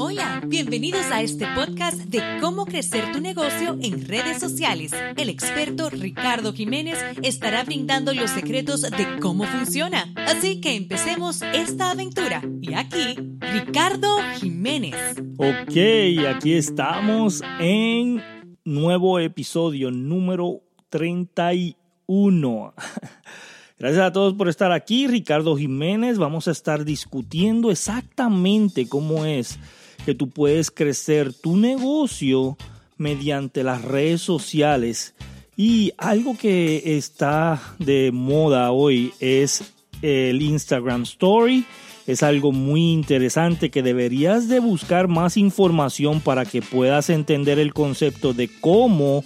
Hola, bienvenidos a este podcast de cómo crecer tu negocio en redes sociales. El experto Ricardo Jiménez estará brindando los secretos de cómo funciona. Así que empecemos esta aventura. Y aquí, Ricardo Jiménez. Ok, aquí estamos en nuevo episodio número 31. Gracias a todos por estar aquí. Ricardo Jiménez, vamos a estar discutiendo exactamente cómo es que tú puedes crecer tu negocio mediante las redes sociales. Y algo que está de moda hoy es el Instagram Story. Es algo muy interesante que deberías de buscar más información para que puedas entender el concepto de cómo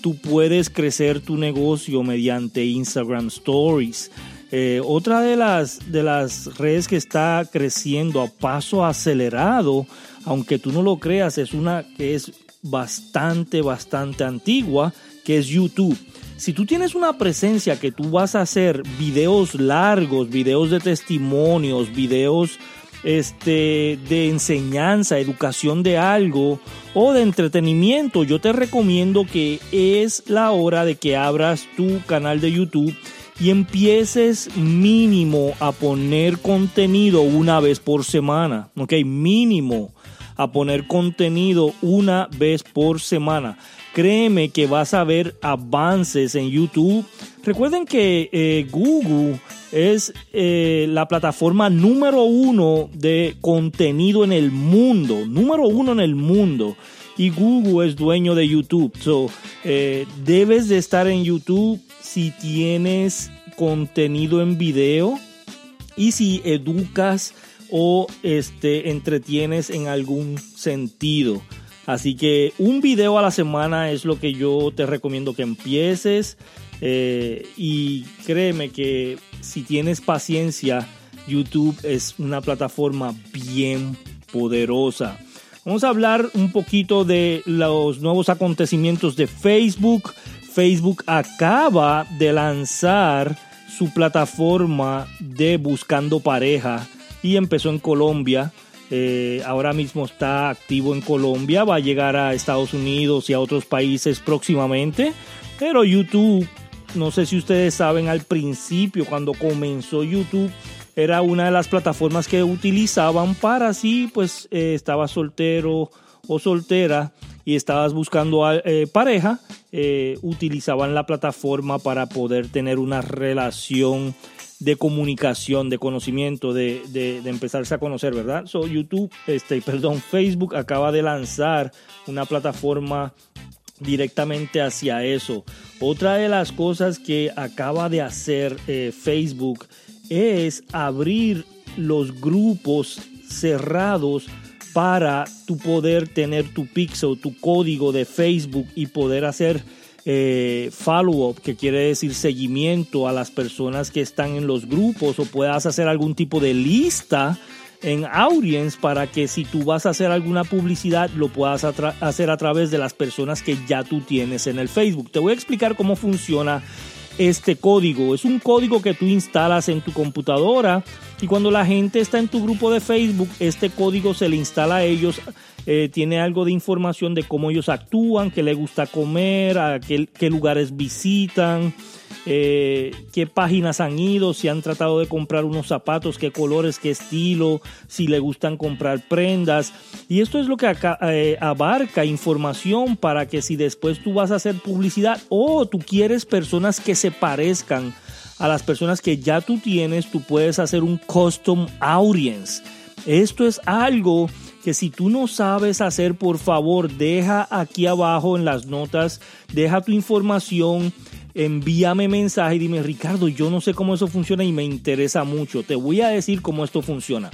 tú puedes crecer tu negocio mediante Instagram Stories. Eh, otra de las, de las redes que está creciendo a paso acelerado, aunque tú no lo creas, es una que es bastante, bastante antigua, que es YouTube. Si tú tienes una presencia que tú vas a hacer videos largos, videos de testimonios, videos este, de enseñanza, educación de algo o de entretenimiento, yo te recomiendo que es la hora de que abras tu canal de YouTube y empieces mínimo a poner contenido una vez por semana, ok, mínimo a poner contenido una vez por semana. Créeme que vas a ver avances en YouTube. Recuerden que eh, Google es eh, la plataforma número uno de contenido en el mundo. Número uno en el mundo. Y Google es dueño de YouTube. So, eh, debes de estar en YouTube si tienes contenido en video y si educas o este, entretienes en algún sentido. Así que un video a la semana es lo que yo te recomiendo que empieces. Eh, y créeme que si tienes paciencia, YouTube es una plataforma bien poderosa. Vamos a hablar un poquito de los nuevos acontecimientos de Facebook. Facebook acaba de lanzar su plataforma de buscando pareja y empezó en Colombia. Eh, ahora mismo está activo en Colombia, va a llegar a Estados Unidos y a otros países próximamente. Pero YouTube, no sé si ustedes saben, al principio, cuando comenzó YouTube, era una de las plataformas que utilizaban para si pues eh, estaba soltero o soltera y estabas buscando eh, pareja, utilizaban la plataforma para poder tener una relación de comunicación, de conocimiento, de, de, empezarse a conocer, ¿verdad? So, YouTube, este, perdón, Facebook acaba de lanzar una plataforma directamente hacia eso. Otra de las cosas que acaba de hacer eh, Facebook es abrir los grupos cerrados para tu poder tener tu pixel, tu código de Facebook y poder hacer eh, follow-up, que quiere decir seguimiento a las personas que están en los grupos o puedas hacer algún tipo de lista en audience para que si tú vas a hacer alguna publicidad lo puedas hacer a través de las personas que ya tú tienes en el Facebook. Te voy a explicar cómo funciona este código. Es un código que tú instalas en tu computadora y cuando la gente está en tu grupo de Facebook, este código se le instala a ellos eh, tiene algo de información de cómo ellos actúan, qué les gusta comer, a qué, lugares visitan, eh, qué páginas han ido, si han tratado de comprar unos zapatos, qué colores, qué estilo, si le gustan comprar prendas. Y esto es lo que acá, eh, abarca información para que si después tú vas a hacer publicidad o tú quieres personas que se parezcan a las personas que ya tú tienes, tú puedes hacer un custom audience. Esto es algo que si tú no sabes hacer, por favor, deja aquí abajo en las notas, deja tu información, envíame mensaje y dime, Ricardo, yo no sé cómo eso funciona y me interesa mucho. Te voy a decir cómo esto funciona.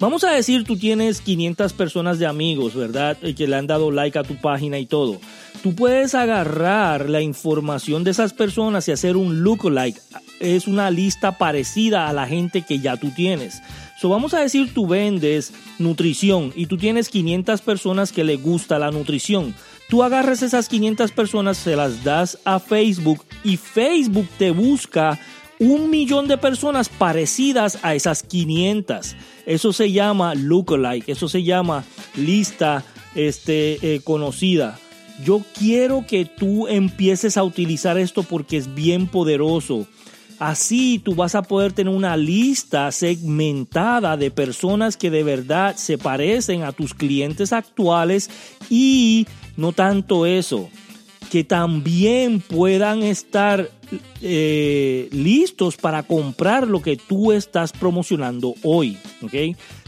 Vamos a decir, tú tienes 500 personas de amigos, ¿verdad? Que le han dado like a tu página y todo. Tú puedes agarrar la información de esas personas y hacer un lookalike. Es una lista parecida a la gente que ya tú tienes. So, vamos a decir, tú vendes nutrición y tú tienes 500 personas que le gusta la nutrición. Tú agarras esas 500 personas, se las das a Facebook y Facebook te busca un millón de personas parecidas a esas 500. Eso se llama lookalike, eso se llama lista este, eh, conocida. Yo quiero que tú empieces a utilizar esto porque es bien poderoso. Así tú vas a poder tener una lista segmentada de personas que de verdad se parecen a tus clientes actuales y no tanto eso, que también puedan estar eh, listos para comprar lo que tú estás promocionando hoy.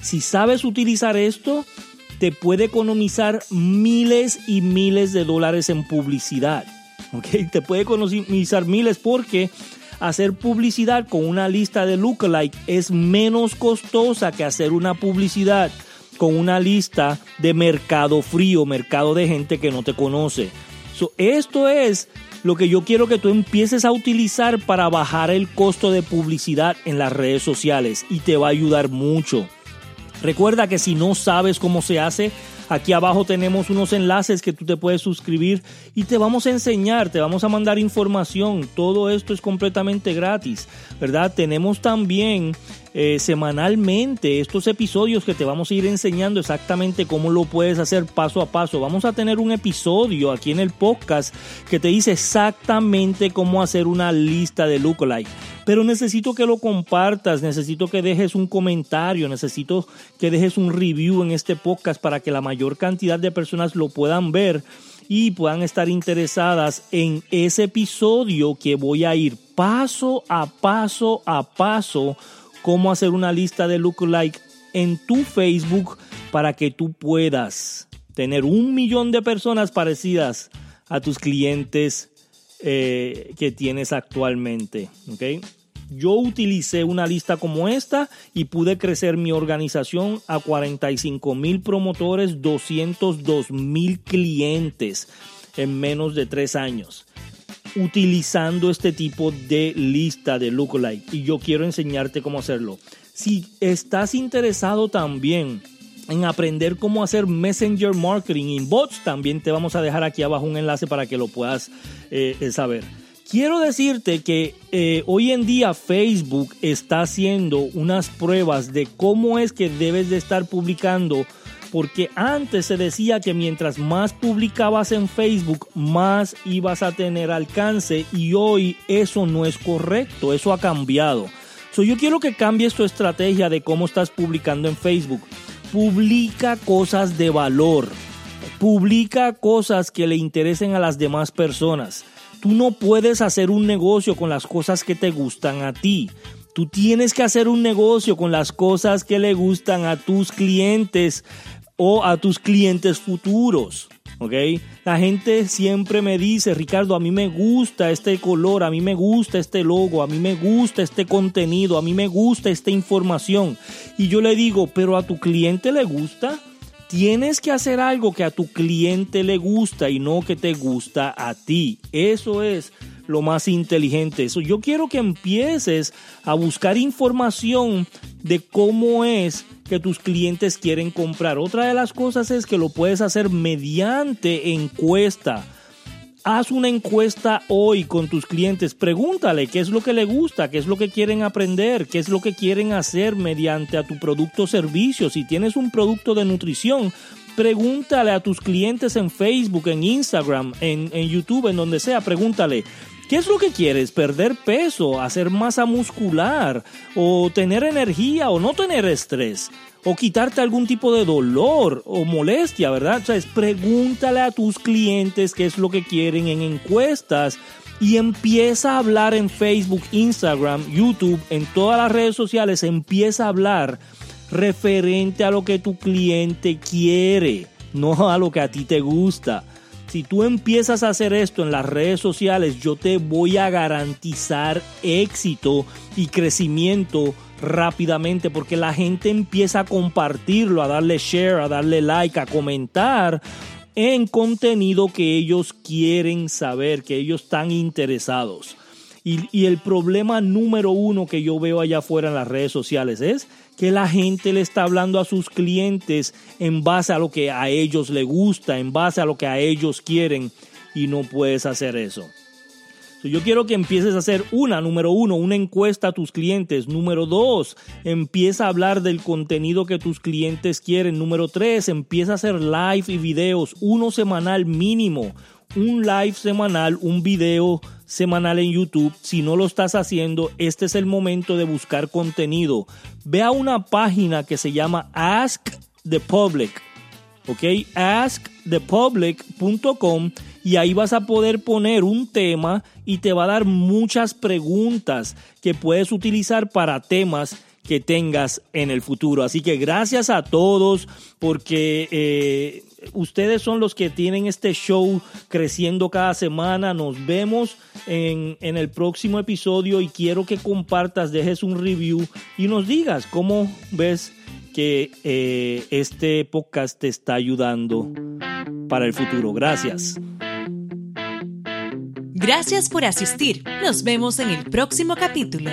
Si sabes utilizar esto, te puede economizar miles y miles de dólares en publicidad. Te puede economizar miles porque hacer publicidad con una lista de lookalike es menos costosa que hacer una publicidad con una lista de mercado frío, mercado de gente que no te conoce. esto es lo que yo quiero que tú empieces a utilizar para bajar el costo de publicidad en las redes sociales y te va a ayudar mucho. Recuerda que si no sabes cómo se hace, Aquí abajo tenemos unos enlaces que tú te puedes suscribir y te vamos a enseñar, te vamos a mandar información. Todo esto es completamente gratis, ¿verdad? Tenemos también eh, semanalmente estos episodios que te vamos a ir enseñando exactamente cómo lo puedes hacer paso a paso. Vamos a tener un episodio aquí en el podcast que te dice exactamente cómo hacer una lista de lookalike pero necesito que lo compartas, necesito que dejes un comentario, necesito que dejes un review en este podcast para que la mayor cantidad de personas lo puedan ver y puedan estar interesadas en ese episodio que voy a ir paso a paso a paso cómo hacer una lista de lookalike en tu Facebook para que tú puedas tener un millón de personas parecidas a tus clientes eh, que tienes actualmente. Yo utilicé una lista como esta y pude crecer mi organización a 45 mil promotores, 202 mil clientes en menos de tres años utilizando este tipo de lista de lookalike y yo quiero enseñarte cómo hacerlo. Si estás interesado también en aprender cómo hacer Messenger Marketing en bots, también te vamos a dejar aquí abajo un enlace para que lo puedas eh, saber. Quiero decirte que eh, hoy en día Facebook está haciendo unas pruebas de cómo es que debes de estar publicando, porque antes se decía que mientras más publicabas en Facebook, más ibas a tener alcance y hoy eso no es correcto, eso ha cambiado. So, yo quiero que cambies tu estrategia de cómo estás publicando en Facebook publica cosas de valor, publica cosas que le interesen a las demás personas. Tú no puedes hacer un negocio con las cosas que te gustan a ti. Tú tienes que hacer un negocio con las cosas que le gustan a tus clientes o a tus clientes futuros. ¿Ok? La gente siempre me dice, Ricardo, a mí me gusta este color, a mí me gusta este logo, a mí me gusta este contenido, a mí me gusta esta información. Y yo le digo, pero a tu cliente le gusta. Tienes que hacer algo que a tu cliente le gusta y no que te gusta a ti. Eso es lo más inteligente. Eso, yo quiero que empieces a buscar información de cómo es que tus clientes quieren comprar. Otra de las cosas es que lo puedes hacer mediante encuesta. Haz una encuesta hoy con tus clientes, pregúntale qué es lo que le gusta, qué es lo que quieren aprender, qué es lo que quieren hacer mediante a tu producto o servicio. Si tienes un producto de nutrición, pregúntale a tus clientes en Facebook, en Instagram, en YouTube, en donde sea, pregúntale, ¿Qué es lo que quieres? ¿Perder peso? ¿Hacer masa muscular? ¿O tener energía? ¿O no tener estrés? ¿O quitarte algún tipo de dolor o molestia, verdad? O sea, pregúntale a tus clientes qué es lo que quieren en encuestas y empieza a hablar en Facebook, Instagram, YouTube, en todas las redes sociales, empieza a hablar referente a lo que tu cliente quiere, no a lo que a ti te gusta. Si tú empiezas a hacer esto en las redes sociales, yo te voy a garantizar éxito y crecimiento rápidamente porque la gente empieza a compartirlo, a darle share, a darle like, a comentar en contenido que ellos quieren saber, que ellos están interesados. Y, el problema número uno que yo veo allá afuera en las redes sociales es que la gente le está hablando a sus clientes en base a lo que a ellos les gusta, en base a lo que a ellos quieren y no puedes hacer eso. Yo quiero que empieces a hacer una, número uno, una encuesta a tus clientes. Número dos, empieza a hablar del contenido que tus clientes quieren. Número tres, empieza a hacer live y videos, uno semanal mínimo. Un live semanal, un video semanal en YouTube. Si no lo estás haciendo, este es el momento de buscar contenido. Ve a una página que se llama Ask the Public. ¿Ok? Askthepublic.com y ahí vas a poder poner un tema y te va a dar muchas preguntas que puedes utilizar para temas que tengas en el futuro. Así que gracias a todos porque eh, ustedes son los que tienen este show creciendo cada semana. Nos vemos en, en, el próximo episodio y quiero que compartas, dejes un review y nos digas cómo ves que eh, este podcast te está ayudando para el futuro. Gracias. Gracias por asistir. Nos vemos en el próximo capítulo.